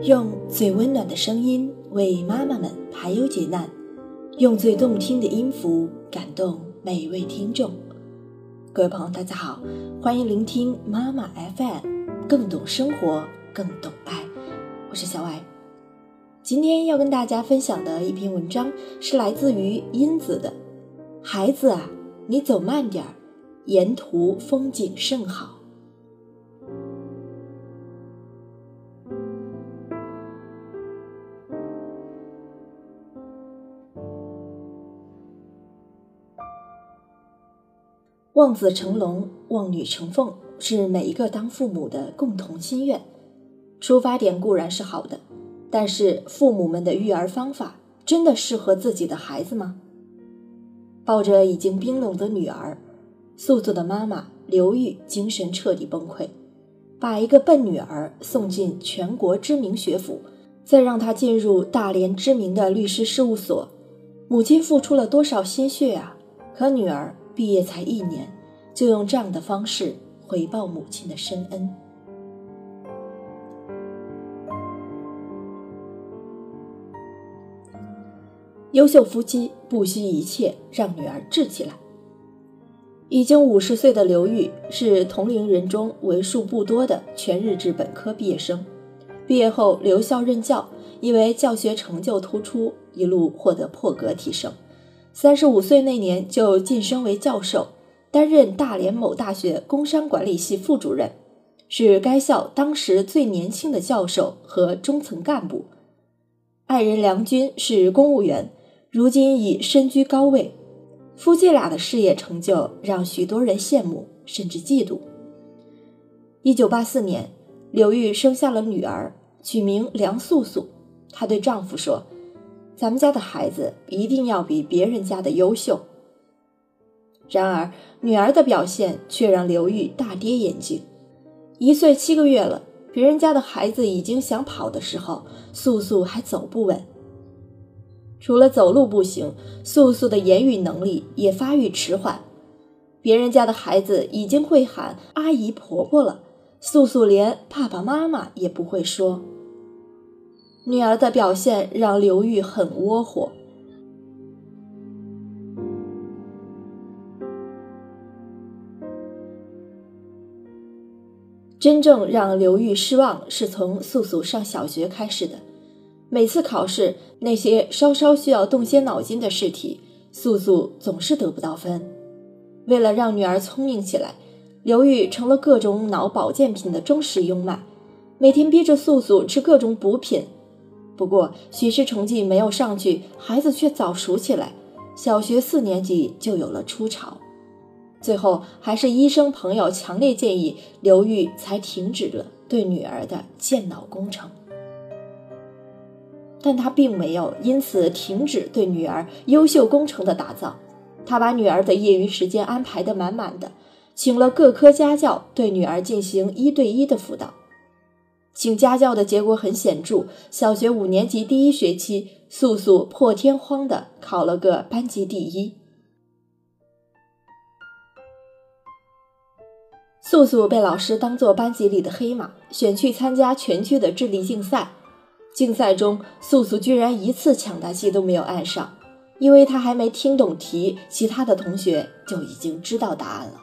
用最温暖的声音为妈妈们排忧解难，用最动听的音符感动每位听众。各位朋友，大家好，欢迎聆听妈妈 FM，更懂生活，更懂爱。我是小艾。今天要跟大家分享的一篇文章是来自于英子的。孩子啊，你走慢点儿，沿途风景甚好。望子成龙，望女成凤，是每一个当父母的共同心愿。出发点固然是好的，但是父母们的育儿方法真的适合自己的孩子吗？抱着已经冰冷的女儿，素素的妈妈刘玉精神彻底崩溃，把一个笨女儿送进全国知名学府，再让她进入大连知名的律师事务所，母亲付出了多少心血啊！可女儿。毕业才一年，就用这样的方式回报母亲的深恩。优秀夫妻不惜一切让女儿治起来。已经五十岁的刘玉是同龄人中为数不多的全日制本科毕业生，毕业后留校任教，因为教学成就突出，一路获得破格提升。三十五岁那年就晋升为教授，担任大连某大学工商管理系副主任，是该校当时最年轻的教授和中层干部。爱人梁军是公务员，如今已身居高位。夫妻俩的事业成就让许多人羡慕甚至嫉妒。一九八四年，刘玉生下了女儿，取名梁素素。她对丈夫说。咱们家的孩子一定要比别人家的优秀。然而，女儿的表现却让刘玉大跌眼镜。一岁七个月了，别人家的孩子已经想跑的时候，素素还走不稳。除了走路不行，素素的言语能力也发育迟缓。别人家的孩子已经会喊阿姨、婆婆了，素素连爸爸妈妈也不会说。女儿的表现让刘玉很窝火。真正让刘玉失望是从素素上小学开始的。每次考试，那些稍稍需要动些脑筋的试题，素素总是得不到分。为了让女儿聪明起来，刘玉成了各种脑保健品的忠实拥买，每天逼着素素吃各种补品。不过，学习成绩没有上去，孩子却早熟起来，小学四年级就有了初潮。最后，还是医生朋友强烈建议刘玉才停止了对女儿的健脑工程。但他并没有因此停止对女儿优秀工程的打造，他把女儿的业余时间安排得满满的，请了各科家教对女儿进行一对一的辅导。请家教的结果很显著，小学五年级第一学期，素素破天荒的考了个班级第一。素素被老师当做班级里的黑马，选去参加全区的智力竞赛。竞赛中，素素居然一次抢答题都没有按上，因为她还没听懂题，其他的同学就已经知道答案了。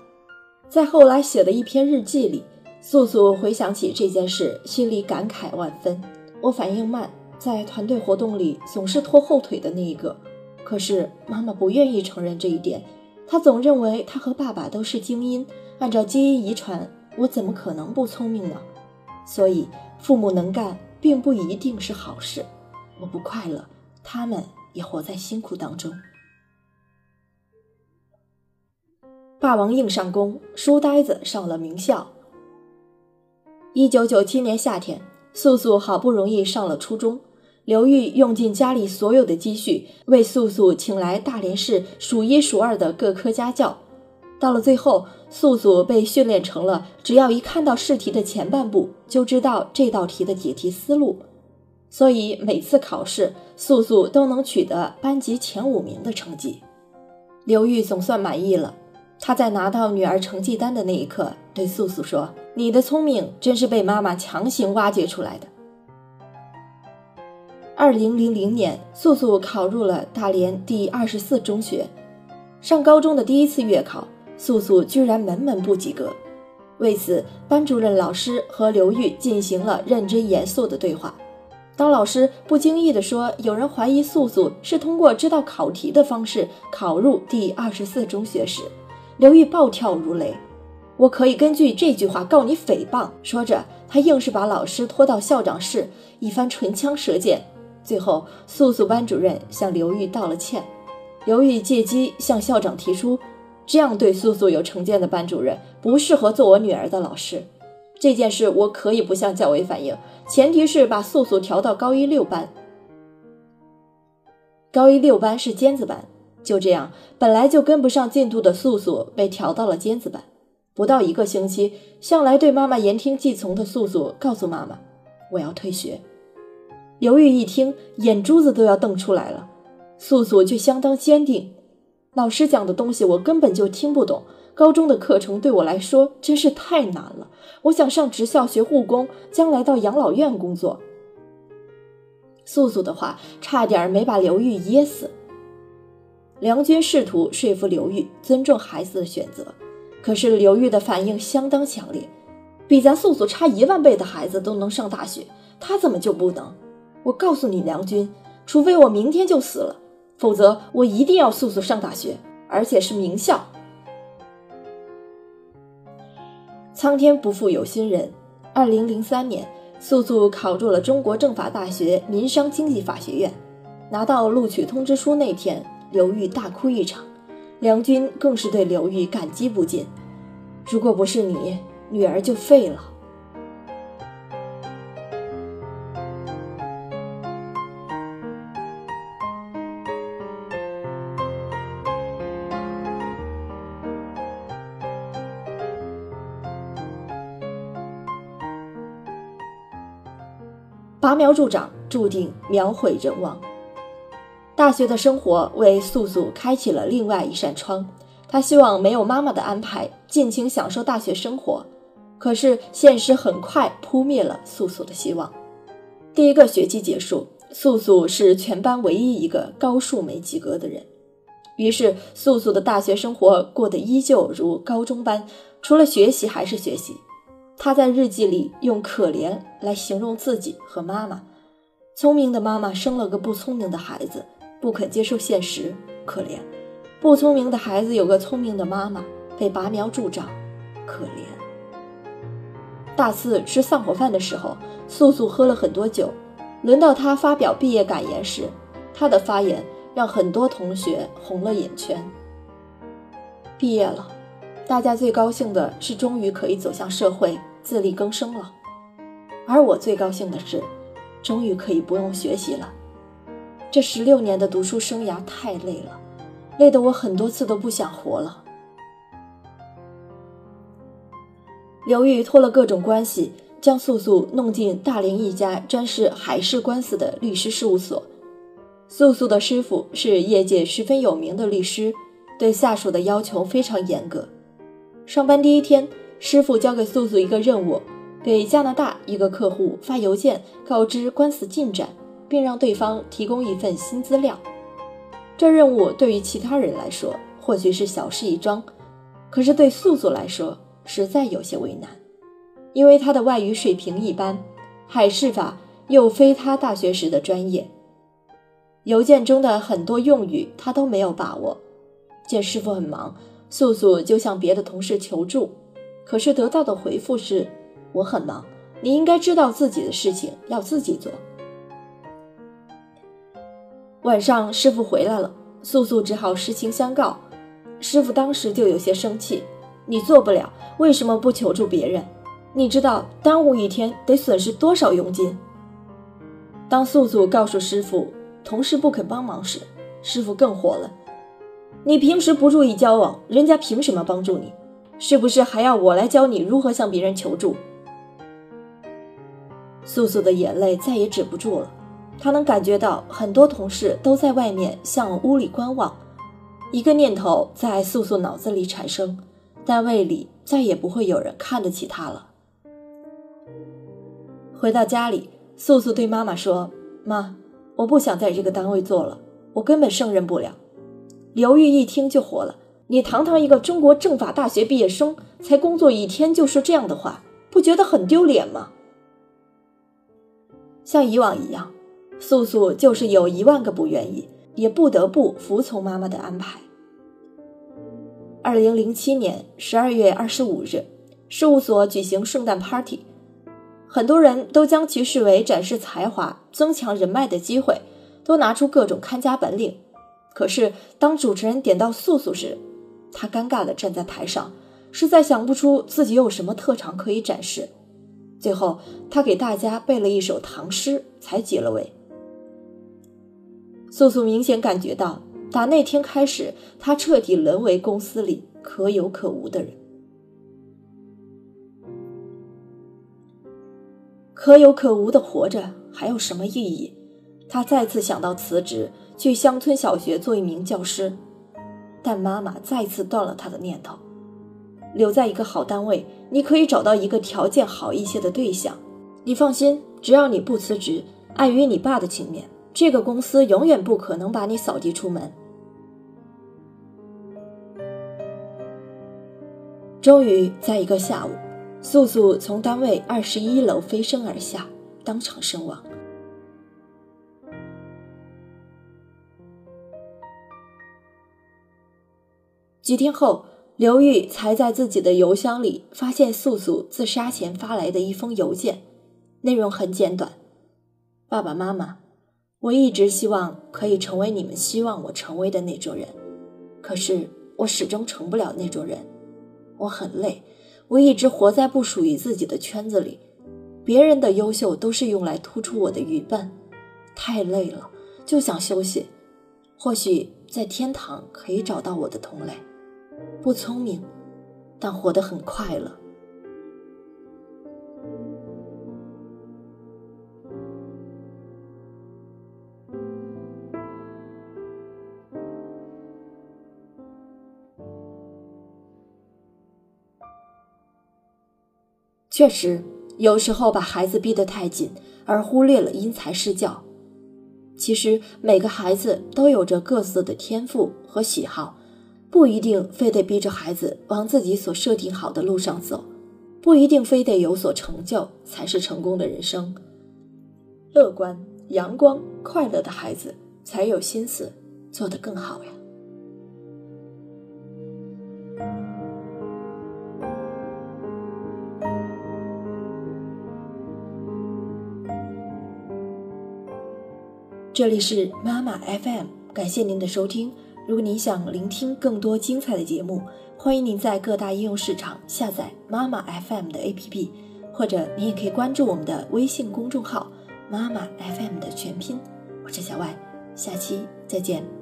在后来写的一篇日记里。素素回想起这件事，心里感慨万分。我反应慢，在团队活动里总是拖后腿的那一个。可是妈妈不愿意承认这一点，她总认为她和爸爸都是精英，按照基因遗传，我怎么可能不聪明呢？所以父母能干并不一定是好事。我不快乐，他们也活在辛苦当中。霸王硬上弓，书呆子上了名校。一九九七年夏天，素素好不容易上了初中，刘玉用尽家里所有的积蓄，为素素请来大连市数一数二的各科家教。到了最后，素素被训练成了只要一看到试题的前半部，就知道这道题的解题思路。所以每次考试，素素都能取得班级前五名的成绩。刘玉总算满意了。他在拿到女儿成绩单的那一刻，对素素说：“你的聪明真是被妈妈强行挖掘出来的。”二零零零年，素素考入了大连第二十四中学。上高中的第一次月考，素素居然门门不及格。为此，班主任老师和刘玉进行了认真严肃的对话。当老师不经意地说有人怀疑素素是通过知道考题的方式考入第二十四中学时，刘玉暴跳如雷：“我可以根据这句话告你诽谤！”说着，他硬是把老师拖到校长室，一番唇枪舌剑。最后，素素班主任向刘玉道了歉。刘玉借机向校长提出，这样对素素有成见的班主任不适合做我女儿的老师。这件事我可以不向教委反映，前提是把素素调到高一六班。高一六班是尖子班，就这样，本来就跟不上进度的素素被调到了尖子班。不到一个星期，向来对妈妈言听计从的素素告诉妈妈：“我要退学。”刘玉一听，眼珠子都要瞪出来了。素素却相当坚定：“老师讲的东西我根本就听不懂。”高中的课程对我来说真是太难了，我想上职校学护工，将来到养老院工作。素素的话差点没把刘玉噎死。梁军试图说服刘玉尊重孩子的选择，可是刘玉的反应相当强烈，比咱素素差一万倍的孩子都能上大学，他怎么就不能？我告诉你，梁军，除非我明天就死了，否则我一定要素素上大学，而且是名校。苍天不负有心人，二零零三年，素素考入了中国政法大学民商经济法学院。拿到录取通知书那天，刘玉大哭一场，梁军更是对刘玉感激不尽。如果不是你，女儿就废了。拔苗助长，注定苗毁人亡。大学的生活为素素开启了另外一扇窗，她希望没有妈妈的安排，尽情享受大学生活。可是现实很快扑灭了素素的希望。第一个学期结束，素素是全班唯一一个高数没及格的人。于是，素素的大学生活过得依旧如高中般，除了学习还是学习。他在日记里用“可怜”来形容自己和妈妈。聪明的妈妈生了个不聪明的孩子，不肯接受现实，可怜；不聪明的孩子有个聪明的妈妈，被拔苗助长，可怜。大四吃散伙饭的时候，素素喝了很多酒。轮到他发表毕业感言时，他的发言让很多同学红了眼圈。毕业了，大家最高兴的是终于可以走向社会。自力更生了，而我最高兴的是，终于可以不用学习了。这十六年的读书生涯太累了，累得我很多次都不想活了。刘玉托了各种关系，将素素弄进大连一家专事海事官司的律师事务所。素素的师傅是业界十分有名的律师，对下属的要求非常严格。上班第一天。师傅交给素素一个任务，给加拿大一个客户发邮件告知官司进展，并让对方提供一份新资料。这任务对于其他人来说或许是小事一桩，可是对素素来说实在有些为难，因为他的外语水平一般，海事法又非他大学时的专业，邮件中的很多用语他都没有把握。见师傅很忙，素素就向别的同事求助。可是得到的回复是：“我很忙，你应该知道自己的事情要自己做。”晚上师傅回来了，素素只好实情相告。师傅当时就有些生气：“你做不了，为什么不求助别人？你知道耽误一天得损失多少佣金？”当素素告诉师傅同事不肯帮忙时，师傅更火了：“你平时不注意交往，人家凭什么帮助你？”是不是还要我来教你如何向别人求助？素素的眼泪再也止不住了，她能感觉到很多同事都在外面向屋里观望。一个念头在素素脑子里产生：单位里再也不会有人看得起她了。回到家里，素素对妈妈说：“妈，我不想在这个单位做了，我根本胜任不了。刘玉一听就火了：“你堂堂一个中国政法大学毕业生，才工作一天就说这样的话，不觉得很丢脸吗？”像以往一样，素素就是有一万个不愿意，也不得不服从妈妈的安排。二零零七年十二月二十五日，事务所举行圣诞 party，很多人都将其视为展示才华、增强人脉的机会，都拿出各种看家本领。可是，当主持人点到素素时，他尴尬地站在台上，实在想不出自己有什么特长可以展示。最后，他给大家背了一首唐诗，才解了围。素素明显感觉到，打那天开始，他彻底沦为公司里可有可无的人。可有可无的活着，还有什么意义？他再次想到辞职。去乡村小学做一名教师，但妈妈再次断了他的念头。留在一个好单位，你可以找到一个条件好一些的对象。你放心，只要你不辞职，碍于你爸的情面，这个公司永远不可能把你扫地出门。终于，在一个下午，素素从单位二十一楼飞身而下，当场身亡。几天后，刘玉才在自己的邮箱里发现素素自杀前发来的一封邮件，内容很简短：“爸爸妈妈，我一直希望可以成为你们希望我成为的那种人，可是我始终成不了那种人。我很累，我一直活在不属于自己的圈子里，别人的优秀都是用来突出我的愚笨，太累了，就想休息。或许在天堂可以找到我的同类。”不聪明，但活得很快乐。确实，有时候把孩子逼得太紧，而忽略了因材施教。其实，每个孩子都有着各自的天赋和喜好。不一定非得逼着孩子往自己所设定好的路上走，不一定非得有所成就才是成功的人生。乐观、阳光、快乐的孩子才有心思做得更好呀。这里是妈妈 FM，感谢您的收听。如果您想聆听更多精彩的节目，欢迎您在各大应用市场下载妈妈 FM 的 APP，或者您也可以关注我们的微信公众号“妈妈 FM” 的全拼。我是小外，下期再见。